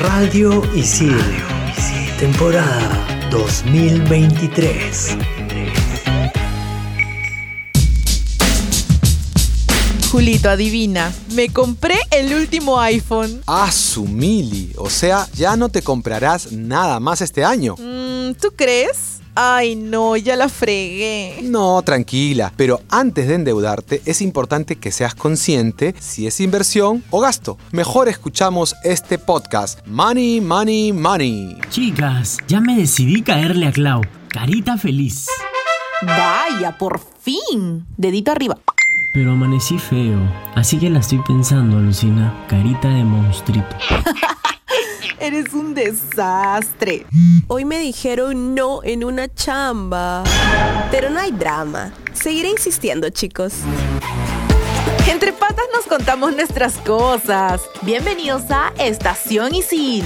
Radio Isil, temporada 2023. Julito, adivina. Me compré el último iPhone. Ah, su mili. O sea, ya no te comprarás nada más este año. Mm, ¿Tú crees? Ay, no, ya la fregué. No, tranquila. Pero antes de endeudarte, es importante que seas consciente si es inversión o gasto. Mejor escuchamos este podcast. Money, money, money. Chicas, ya me decidí caerle a Clau. Carita feliz. Vaya, por fin. Dedito arriba. Pero amanecí feo, así que la estoy pensando, Lucina. Carita de monstruito. Eres un desastre. Hoy me dijeron no en una chamba. Pero no hay drama. Seguiré insistiendo, chicos. Entre patas nos contamos nuestras cosas. Bienvenidos a Estación Isil.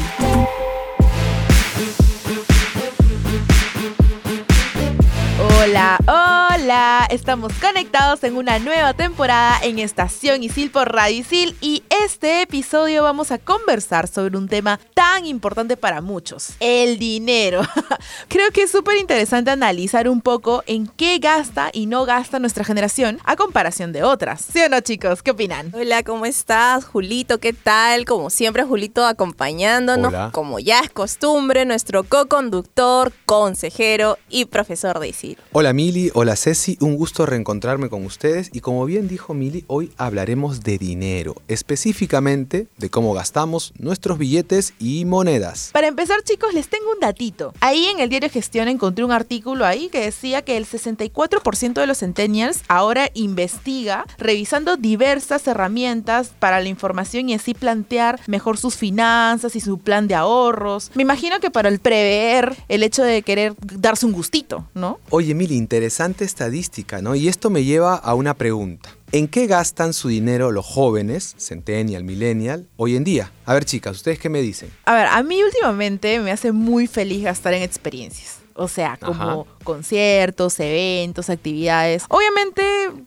Hola, hola. Estamos conectados en una nueva temporada en Estación Isil por Radio Isil y este episodio vamos a conversar sobre un tema tan importante para muchos, el dinero. Creo que es súper interesante analizar un poco en qué gasta y no gasta nuestra generación a comparación de otras. ¿Sí o no, chicos? ¿Qué opinan? Hola, ¿cómo estás? Julito, ¿qué tal? Como siempre, Julito acompañándonos, Hola. como ya es costumbre, nuestro co-conductor, consejero y profesor de ISIL. Hola Mili, hola Ceci, un gusto reencontrarme con ustedes y como bien dijo Mili, hoy hablaremos de dinero, específicamente de cómo gastamos nuestros billetes y monedas. Para empezar, chicos, les tengo un datito. Ahí en el diario Gestión encontré un artículo ahí que decía que el 64% de los centennials ahora investiga revisando diversas herramientas para la información y así plantear mejor sus finanzas y su plan de ahorros. Me imagino que para el prever el hecho de querer darse un gustito, ¿no? Oye Mili, interesante estadística, ¿no? Y esto me lleva a una pregunta. ¿En qué gastan su dinero los jóvenes, centennial, millennial, hoy en día? A ver chicas, ¿ustedes qué me dicen? A ver, a mí últimamente me hace muy feliz gastar en experiencias. O sea, como conciertos, eventos, actividades. Obviamente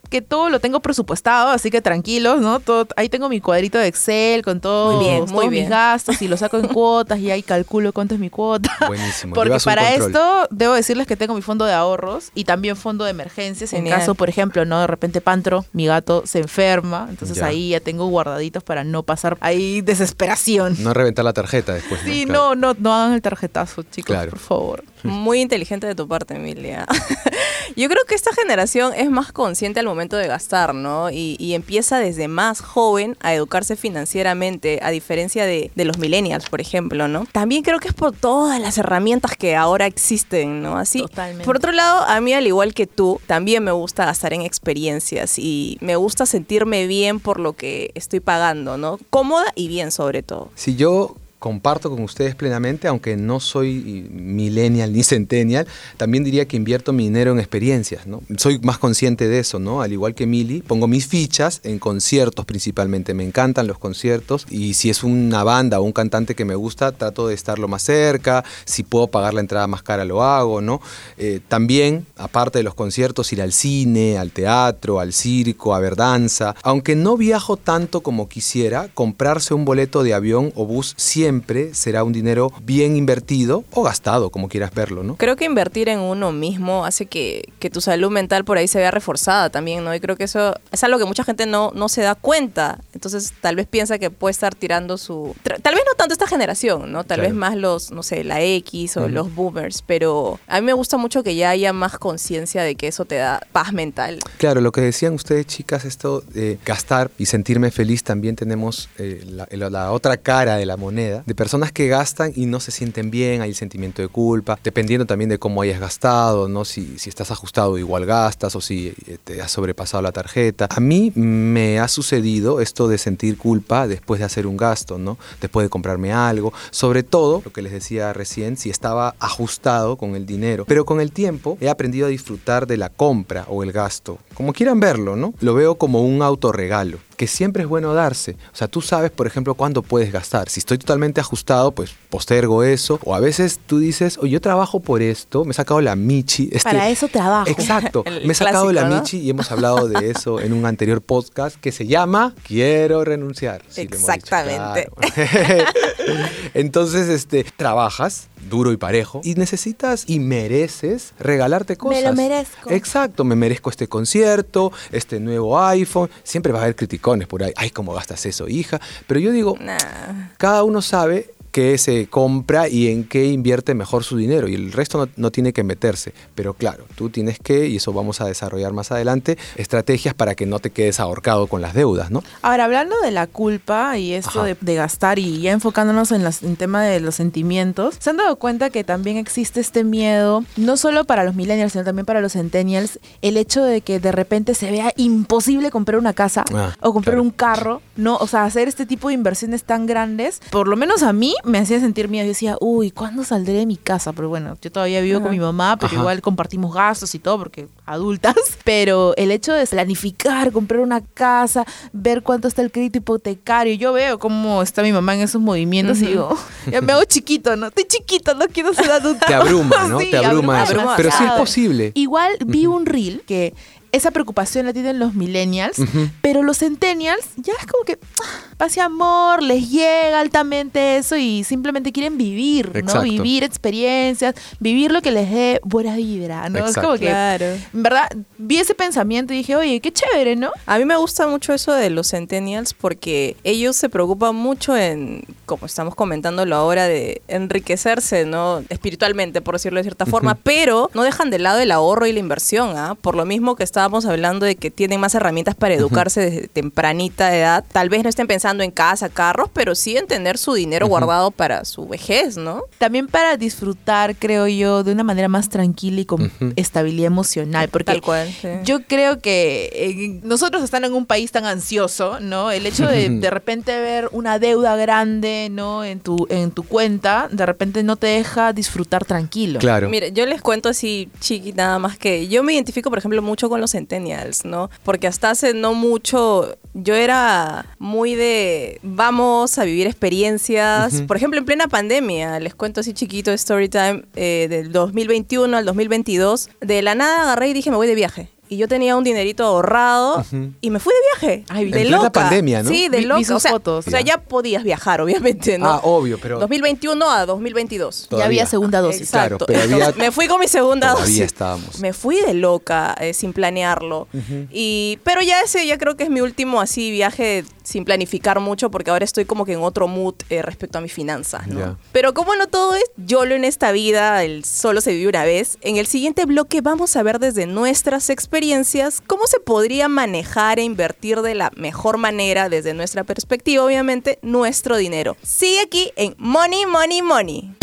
que todo lo tengo presupuestado, así que tranquilos, ¿no? Todo, ahí tengo mi cuadrito de Excel con todo, Muy bien, todos muy mis bien. gastos y lo saco en cuotas y ahí calculo cuánto es mi cuota. Buenísimo. Porque para control. esto debo decirles que tengo mi fondo de ahorros y también fondo de emergencias en caso, por ejemplo, no de repente Pantro, mi gato se enferma, entonces Ya. ahí ya tengo guardaditos para no pasar ahí desesperación. No reventar la tarjeta después. ¿no? Sí, Claro. no, no, no hagan el tarjetazo, chicos, Claro. por favor. Muy inteligente de tu parte, Emilia. Yo creo que esta generación es más consciente al momento de gastar, ¿no? Y, y empieza desde más joven a educarse financieramente, a diferencia de, de los millennials, por ejemplo, ¿no? También creo que es por todas las herramientas que ahora existen, ¿no? Así. Totalmente. Por otro lado, a mí, al igual que tú, también me gusta gastar en experiencias y me gusta sentirme bien por lo que estoy pagando, ¿no? Cómoda y bien, sobre todo. Si yo comparto con ustedes plenamente, aunque no soy millennial ni centennial, también diría que invierto mi dinero en experiencias, ¿no? Soy más consciente de eso, ¿no? Al igual que Mili, pongo mis fichas en conciertos principalmente, me encantan los conciertos y si es una banda o un cantante que me gusta, trato de estar lo más cerca, si puedo pagar la entrada más cara lo hago, ¿no? Eh, también, aparte de los conciertos, ir al cine, al teatro, al circo, a ver danza, aunque no viajo tanto como quisiera, comprarse un boleto de avión o bus siempre será un dinero bien invertido o gastado, como quieras verlo, ¿no? Creo que invertir en uno mismo hace que, que tu salud mental por ahí se vea reforzada también, ¿no? Y creo que eso es algo que mucha gente no, no se da cuenta. Entonces, tal vez piensa que puede estar tirando su... Tal vez no tanto esta generación, ¿no? Tal Claro. vez más los, no sé, la X o Ujú. los boomers. Pero a mí me gusta mucho que ya haya más conciencia de que eso te da paz mental. Claro, lo que decían ustedes, chicas, esto de gastar y sentirme feliz, también tenemos eh, la- la otra cara de la moneda, de personas que gastan y no se sienten bien, hay el sentimiento de culpa, dependiendo también de cómo hayas gastado, ¿no? Si, si estás ajustado, igual gastas, o si eh, te has sobrepasado la tarjeta. A mí me ha sucedido esto de sentir culpa después de hacer un gasto, ¿no? Después de comprarme algo, sobre todo, lo que les decía recién, si estaba ajustado con el dinero. Pero con el tiempo he aprendido a disfrutar de la compra o el gasto, como quieran verlo, ¿no? Lo veo como un autorregalo. Que siempre es bueno darse. O sea, tú sabes, por ejemplo, cuándo puedes gastar. Si estoy totalmente ajustado, pues postergo eso. O a veces tú dices, oye, yo trabajo por esto, me he sacado la michi. este- Para eso trabajo. Exacto, me he sacado la michi y hemos hablado de eso en un anterior podcast que se llama Quiero renunciar. Sí, dicho, Exactamente. claro. Entonces, este, trabajas duro y parejo y necesitas y mereces regalarte cosas. lo merezco. Exacto, me merezco este concierto, este nuevo iPhone. Siempre va a haber criticones por ahí. Ay, ¿cómo gastas eso, hija? Pero yo digo, Nah. cada uno sabe qué se compra y en qué invierte mejor su dinero y el resto no, no tiene que meterse. Pero claro, tú tienes que, y eso vamos a desarrollar más adelante, estrategias para que no te quedes ahorcado con las deudas, ¿no? Ahora, hablando de la culpa y esto de, de gastar y ya enfocándonos en las- en tema de los sentimientos, ¿se han dado cuenta que también existe este miedo, no solo para los millennials, sino también para los centennials, el hecho de que de repente se vea imposible comprar una casa Ah, o comprar claro. un carro, ¿no? O sea, hacer este tipo de inversiones tan grandes, por lo menos a mí me hacía sentir miedo. Yo decía, uy, ¿cuándo saldré de mi casa? Pero bueno, yo todavía vivo con mi mamá, pero Ajá. igual compartimos gastos y todo, porque adultas. Pero el hecho de planificar, comprar una casa, ver cuánto está el crédito hipotecario, yo veo cómo está mi mamá en esos movimientos y digo, ya me hago chiquito, ¿no? Estoy chiquito, no quiero ser adulta. Te abruma, ¿no? Sí, te abruma, eso. abruma Pero sí es posible. Igual vi un reel que esa preocupación la tienen los millennials, pero los centennials ya es como que ah, paz y amor, les llega altamente eso y simplemente quieren vivir, ¿no? Vivir experiencias, vivir lo que les dé buena vibra, ¿no? Es como que, Claro. en verdad, vi ese pensamiento y dije, oye, qué chévere, ¿no? A mí me gusta mucho eso de los centennials porque ellos se preocupan mucho en, como estamos comentándolo ahora, de enriquecerse, ¿no? Espiritualmente, por decirlo de cierta forma, pero no dejan de lado el ahorro y la inversión, ¿ah? Por lo mismo que estábamos hablando de que tienen más herramientas para educarse desde tempranita edad. Tal vez no estén pensando en casa, carros, pero sí en tener su dinero guardado para su vejez, ¿no? También para disfrutar, creo yo, de una manera más tranquila y con estabilidad emocional, porque Tal cual. sí. Yo creo que eh, nosotros estando en un país tan ansioso, ¿no? El hecho de de repente ver una deuda grande, ¿no? En tu, en tu cuenta, de repente no te deja disfrutar tranquilo. Claro. Mire, yo les cuento así, chiqui, nada más que yo me identifico, por ejemplo, mucho con los centennials, ¿no? Porque hasta hace no mucho yo era muy de vamos a vivir experiencias. Por ejemplo, en plena pandemia, les cuento así chiquito story time eh, del 2021 al 2022. De la nada agarré y dije, me voy de viaje. Y yo tenía un dinerito ahorrado y me fui de viaje. Ay, de En plena loca. pandemia, ¿no? Sí, de Vi- vi loca. sus o sea, fotos. o sea, Ya. podías viajar, obviamente, ¿no? Ah, obvio, pero 2021 a 2022. Ya había segunda dosis. Claro, Exacto. pero había- Entonces, me fui con mi segunda todavía dosis. estábamos. Me fui de loca eh, sin planearlo. y, pero ya ese ya creo que es mi último así viaje sin planificar mucho porque ahora estoy como que en otro mood eh, respecto a mis finanzas, ¿no? Pero como no todo es YOLO en esta vida, el solo se vive una vez, en el siguiente bloque vamos a ver desde nuestras experiencias cómo se podría manejar e invertir de la mejor manera desde nuestra perspectiva, obviamente, nuestro dinero. Sigue aquí en Money, Money, Money.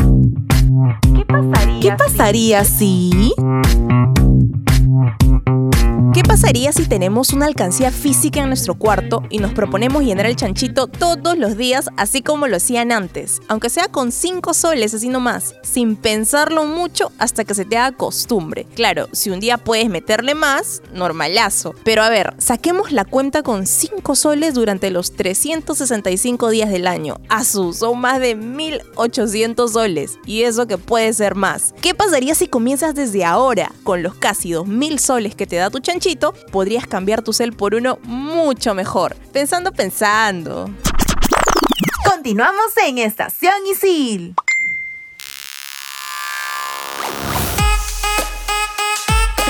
¿Qué pasaría si... ¿Qué pasaría si tenemos una alcancía física en nuestro cuarto y nos proponemos llenar el chanchito todos los días, así como lo hacían antes? Aunque sea con 5 soles, así nomás, sin pensarlo mucho hasta que se te haga costumbre. Claro, si un día puedes meterle más, normalazo. Pero a ver, saquemos la cuenta con 5 soles durante los 365 días del año. Asu, son más de 1800 soles. Y eso que puede ser más. ¿Qué pasaría si comienzas desde ahora? Con los casi 2000 soles que te da tu chanchito, podrías cambiar tu cel por uno mucho mejor. Pensando, pensando. Continuamos en Estación Isil.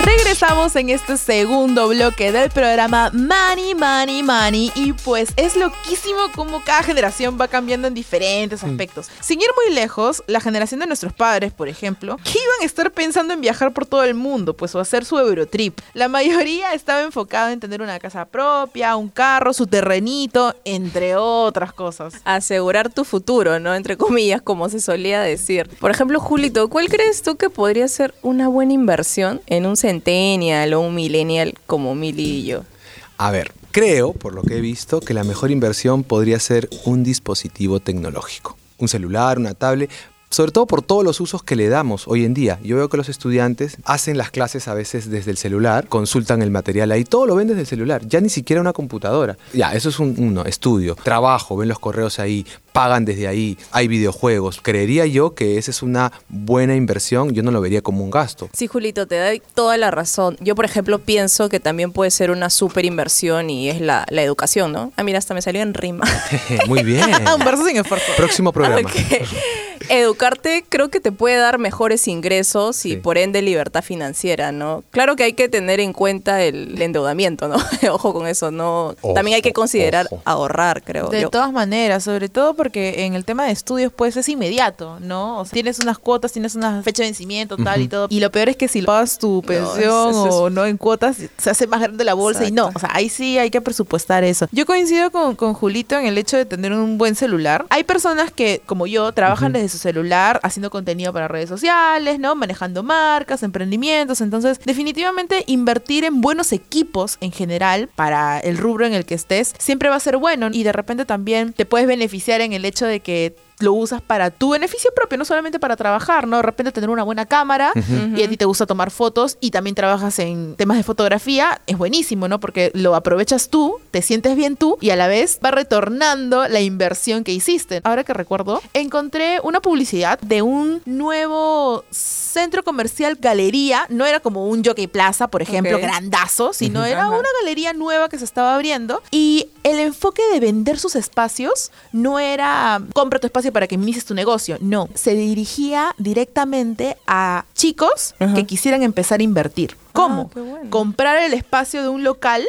Regresamos en este segundo bloque del programa Money, Money, Money. Y pues es loquísimo cómo cada generación va cambiando en diferentes aspectos. Sin ir muy lejos, la generación de nuestros padres, por ejemplo, que iban a estar pensando en viajar por todo el mundo, pues o hacer su Eurotrip. La mayoría estaba enfocada en tener una casa propia, un carro, su terrenito, entre otras cosas. Asegurar tu futuro, ¿no? Entre comillas, como se solía decir. Por ejemplo, Julito, ¿cuál crees tú que podría ser una buena inversión en un centennial o un millennial como Mili y yo? A ver, creo, por lo que he visto, que la mejor inversión podría ser un dispositivo tecnológico. Un celular, una tablet. Sobre todo por todos los usos que le damos hoy en día. Yo veo que los estudiantes hacen las clases a veces desde el celular, consultan el material ahí, todo lo ven desde el celular, ya ni siquiera una computadora. Ya, eso es un uno, estudio, trabajo, ven los correos ahí, pagan desde ahí, hay videojuegos. Creería yo que esa es una buena inversión, yo no lo vería como un gasto. Sí, Julito, te doy toda la razón. Yo, por ejemplo, pienso que también puede ser una súper inversión y es la, la educación, ¿no? Ah, mira, hasta me salió en rima. Muy bien. un verso sin esfuerzo. Próximo programa. Educarte creo que te puede dar mejores ingresos y Sí. por ende libertad financiera, ¿no? Claro que hay que tener en cuenta el, endeudamiento, ¿no? Ojo con eso, ¿no? También hay que Ojo, considerar ojo. ahorrar, creo De yo. todas maneras, sobre todo porque en el tema de estudios pues es inmediato, ¿no? O sea, tienes unas cuotas, tienes una fecha de vencimiento, tal y todo. Y lo peor es que si pagas tu pensión eso es- o no en cuotas, se hace más grande la bolsa y no. Exacto. O sea, ahí sí hay que presupuestar eso. Yo coincido con, con Julito en el hecho de tener un buen celular. Hay personas que, como yo, trabajan desde su celular haciendo contenido para redes sociales, ¿no? Manejando marcas, emprendimientos. Entonces, definitivamente invertir en buenos equipos en general para el rubro en el que estés siempre va a ser bueno y de repente también te puedes beneficiar en el hecho de que lo usas para tu beneficio propio, no solamente para trabajar, ¿no? De repente tener una buena cámara y a ti te gusta tomar fotos y también trabajas en temas de fotografía, es buenísimo, ¿no? Porque lo aprovechas tú, te sientes bien tú y a la vez va retornando la inversión que hiciste. Ahora que recuerdo, encontré una publicidad de un nuevo centro comercial galería, no era como un Jockey Plaza, por ejemplo, grandazo, sino era una galería nueva que se estaba abriendo y el enfoque de vender sus espacios no era compra tu espacio para que inicies tu negocio, no, se dirigía directamente a chicos Ajá. que quisieran empezar a invertir. ¿Cómo? qué bueno. Comprar el espacio de un local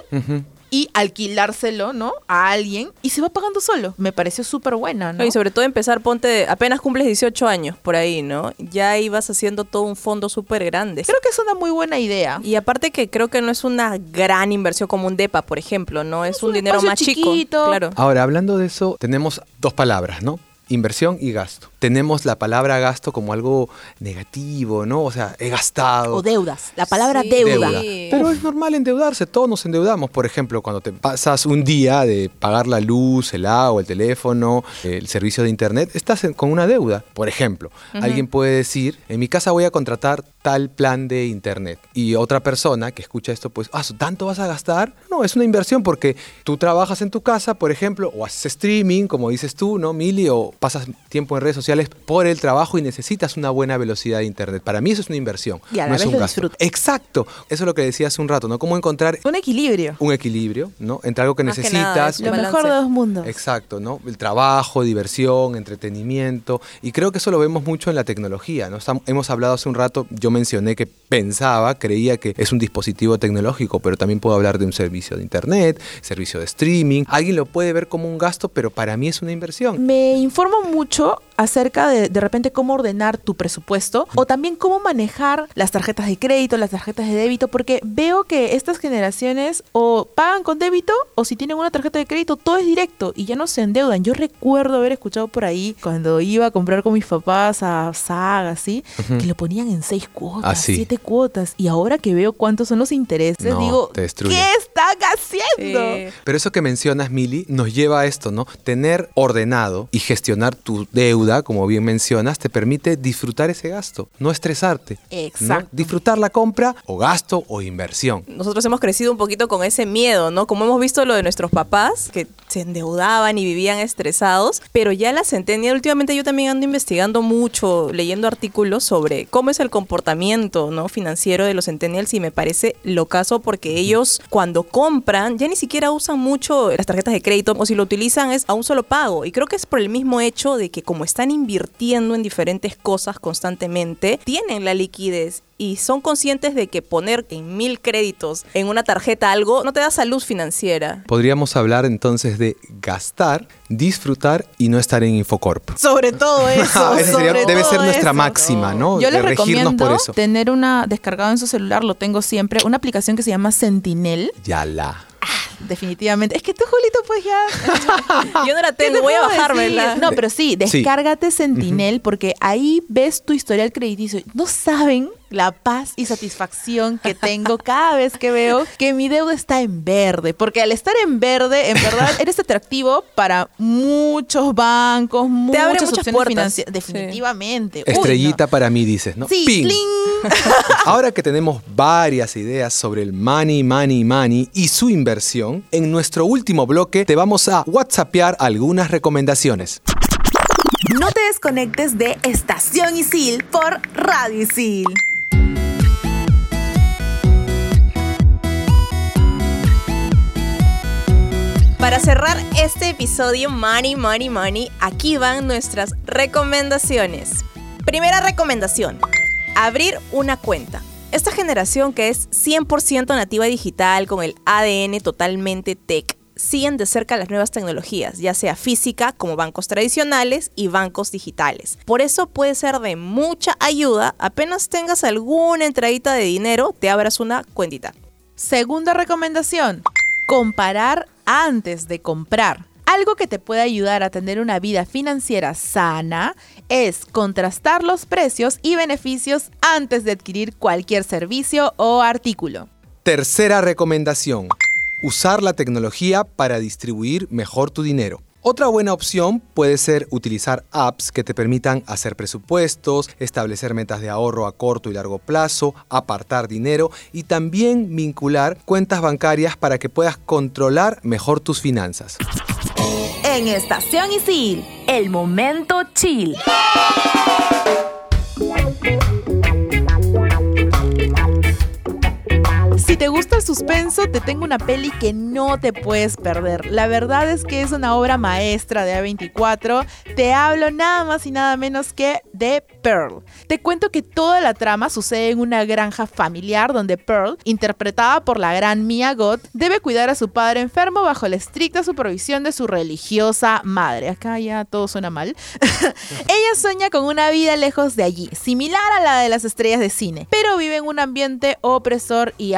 y alquilárselo, ¿no? A alguien y se va pagando solo. Me pareció súper buena, ¿no? Y sobre todo empezar, ponte, apenas cumples 18 años por ahí, ¿no? Ya ibas haciendo todo un fondo súper grande. Creo que es una muy buena idea. Y aparte que creo que no es una gran inversión como un DEPA, por ejemplo, ¿no? Es, Es un, un dinero más chiquito. chico. Claro. Ahora, hablando de eso, tenemos dos palabras, ¿no? Inversión y gasto. Tenemos la palabra gasto como algo negativo, ¿no? O sea, he gastado. O deudas. La palabra Sí. deuda. deuda. Pero es normal endeudarse, todos nos endeudamos. Por ejemplo, cuando te pasas un día de pagar la luz, el agua, el teléfono, el servicio de internet, estás con una deuda. Por ejemplo, alguien puede decir, en mi casa voy a contratar tal plan de internet. Y otra persona que escucha esto, pues, ah, ¿tanto vas a gastar? No, es una inversión porque tú trabajas en tu casa, por ejemplo, o haces streaming, como dices tú, ¿no, Mili? O pasas tiempo en redes sociales por el trabajo y necesitas una buena velocidad de internet. Para mí eso es una inversión. Y a la no es un lo gasto. Exacto. Eso es lo que decía hace un rato, ¿no? Cómo encontrar Un equilibrio. un equilibrio, ¿no? Entre algo que Más que necesitas. nada, es Lo un mejor de dos mundos. Exacto, ¿no? El trabajo, diversión, entretenimiento. Y creo que eso lo vemos mucho en la tecnología, hemos hablado hace un rato, yo mencioné que pensaba, creía que es un dispositivo tecnológico, pero también puedo hablar de un servicio de internet, servicio de streaming. Alguien lo puede ver como un gasto, pero para mí es una inversión. Me informo mucho acerca de de repente cómo ordenar tu presupuesto o también cómo manejar las tarjetas de crédito, las tarjetas de débito, porque veo que estas generaciones o pagan con débito o si tienen una tarjeta de crédito todo es directo y ya no se endeudan. Yo recuerdo haber escuchado por ahí cuando iba a comprar con mis papás a Saga, así, que lo ponían en seis cuotas, Ah, sí. siete cuotas y ahora que veo cuántos son los intereses, No, digo. ¿qué están haciendo? Sí. Pero eso que mencionas, Mili, nos lleva a esto, ¿no? Tener ordenado y gestionar tu deuda, como bien mencionas, te permite disfrutar ese gasto, no estresarte. ¿no? Exacto. Disfrutar la compra o gasto o inversión. Nosotros hemos crecido un poquito con ese miedo, ¿no? Como hemos visto lo de nuestros papás, que se endeudaban y vivían estresados, pero ya la centennial, últimamente yo también ando investigando mucho, leyendo artículos sobre cómo es el comportamiento, ¿no? Financiero de los centennials y me parece lo caso porque ellos cuando compran ya ni siquiera usan mucho las tarjetas de crédito o si lo utilizan es a un solo pago y creo que es por el mismo hecho de que como están invirtiendo en diferentes cosas constantemente, tienen la liquidez y son conscientes de que poner en mil créditos en una tarjeta algo no te da salud financiera. Podríamos hablar entonces de gastar, disfrutar y no estar en Infocorp. Sobre todo eso. Esa sería- sobre debe todo ser nuestra eso. máxima, ¿no? Yo De les regirnos recomiendo por eso. tener una descargado en su celular, lo tengo siempre, una aplicación que se llama Sentinel. Ya la. Definitivamente. Es que tú, Julito, pues ya. Yo no la ¿Qué te tengo, voy a decir? No, pero sí, Sí. descárgate Sentinel porque ahí ves tu historial crediticio. No saben la paz y satisfacción que tengo cada vez que veo que mi deuda está en verde. Porque al estar en verde, en verdad, eres atractivo para muchos bancos, Te abre muchas puertas. financieras. Sí. Definitivamente. Uy, no. Estrellita para mí, dices, ¿no? Sí. Ahora que tenemos varias ideas sobre el money, money, money y su inversión, en nuestro último bloque te vamos a whatsappear algunas recomendaciones. No te desconectes de Estación Isil por Radio Isil. Para cerrar este episodio Money, Money, Money, aquí van nuestras recomendaciones. Primera recomendación, abrir una cuenta. Esta generación que es 100% nativa digital con el ADN totalmente tech siguen de cerca las nuevas tecnologías, ya sea física como bancos tradicionales y bancos digitales. Por eso puede ser de mucha ayuda, apenas tengas alguna entradita de dinero, te abras una cuentita. Segunda recomendación, comparar antes de comprar. Algo que te puede ayudar a tener una vida financiera sana es contrastar los precios y beneficios antes de adquirir cualquier servicio o artículo. Tercera recomendación, usar la tecnología para distribuir mejor tu dinero. Otra buena opción puede ser utilizar apps que te permitan hacer presupuestos, establecer metas de ahorro a corto y largo plazo, apartar dinero y también vincular cuentas bancarias para que puedas controlar mejor tus finanzas. En Estación Isil, el momento chill. Si te gusta el suspenso, te tengo una peli que no te puedes perder. La verdad es que es una obra maestra de A24. Te hablo nada más y nada menos que de Pearl. Te cuento que toda la trama sucede en una granja familiar donde Pearl, interpretada por la gran Mia Goth, debe cuidar a su padre enfermo bajo la estricta supervisión de su religiosa madre. Acá ya todo suena mal. Ella sueña con una vida lejos de allí, similar a la de las estrellas de cine, pero vive en un ambiente opresor y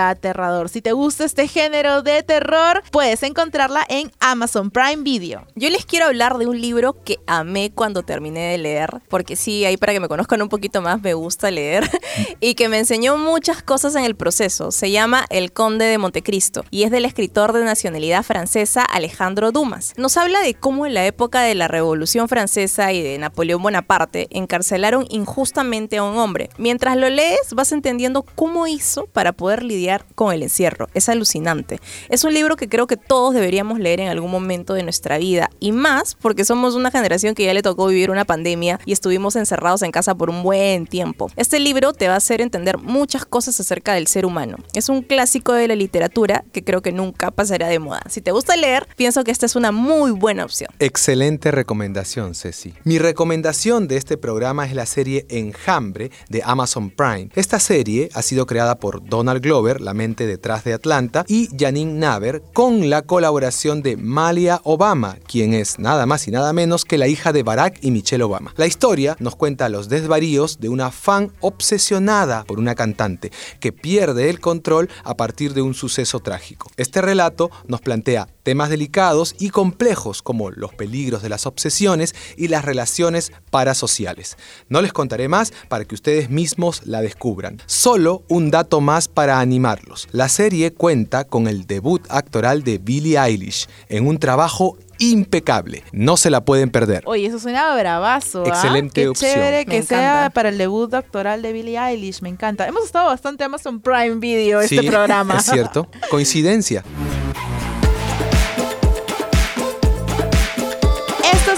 Si te gusta este género de terror, puedes encontrarla en Amazon Prime Video. Yo les quiero hablar de un libro que amé cuando terminé de leer, porque sí, ahí para que me conozcan un poquito más, me gusta leer, y que me enseñó muchas cosas en el proceso. Se llama El Conde de Montecristo y es del escritor de nacionalidad francesa Alejandro Dumas. Nos habla de cómo en la época de la Revolución Francesa y de Napoleón Bonaparte encarcelaron injustamente a un hombre. Mientras lo lees, vas entendiendo cómo hizo para poder lidiar con el encierro. Es alucinante. Es un libro que creo que todos deberíamos leer en algún momento de nuestra vida y más porque somos una generación que ya le tocó vivir una pandemia y estuvimos encerrados en casa por un buen tiempo. Este libro te va a hacer entender muchas cosas acerca del ser humano. Es un clásico de la literatura que creo que nunca pasará de moda. Si te gusta leer, pienso que esta es una muy buena opción. Excelente recomendación, Ceci. Mi recomendación de este programa es la serie Enjambre de Amazon Prime. Esta serie ha sido creada por Donald Glover, la detrás de Atlanta, y Janine Naver, con la colaboración de Malia Obama, quien es nada más y nada menos que la hija de Barack y Michelle Obama. La historia nos cuenta los desvaríos de una fan obsesionada por una cantante que pierde el control a partir de un suceso trágico. Este relato nos plantea temas delicados y complejos como los peligros de las obsesiones y las relaciones parasociales. No les contaré más para que ustedes mismos la descubran. Solo un dato más para animarlos. La serie cuenta con el debut actoral de Billie Eilish en un trabajo impecable. No se la pueden perder. Oye, eso suena bravazo. ¿ah? Excelente Qué opción. chévere Me que sea encanta. para el debut doctoral de Billie Eilish. Me encanta. Hemos estado bastante Amazon Prime Video este Sí, programa. Es cierto. Coincidencia.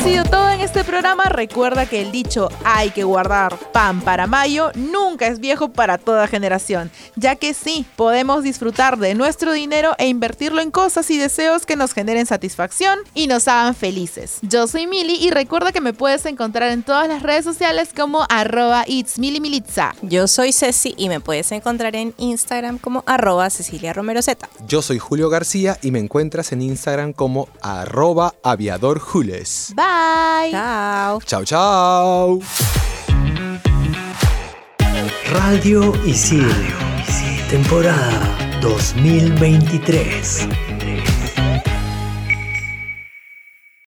Sido todo este programa. Recuerda que el dicho hay que guardar pan para mayo nunca es viejo para toda generación, ya que sí, podemos disfrutar de nuestro dinero e invertirlo en cosas y deseos que nos generen satisfacción y nos hagan felices. Yo soy Mili y recuerda que me puedes encontrar en todas las redes sociales como arroba it's milimilitza. Yo soy Ceci y me puedes encontrar en Instagram como arroba Cecilia Romero Z. Yo soy Julio García y me encuentras en Instagram como arroba aviadorjules. Bye. Chao. Chao, chao. Radio Isil. Temporada 2023.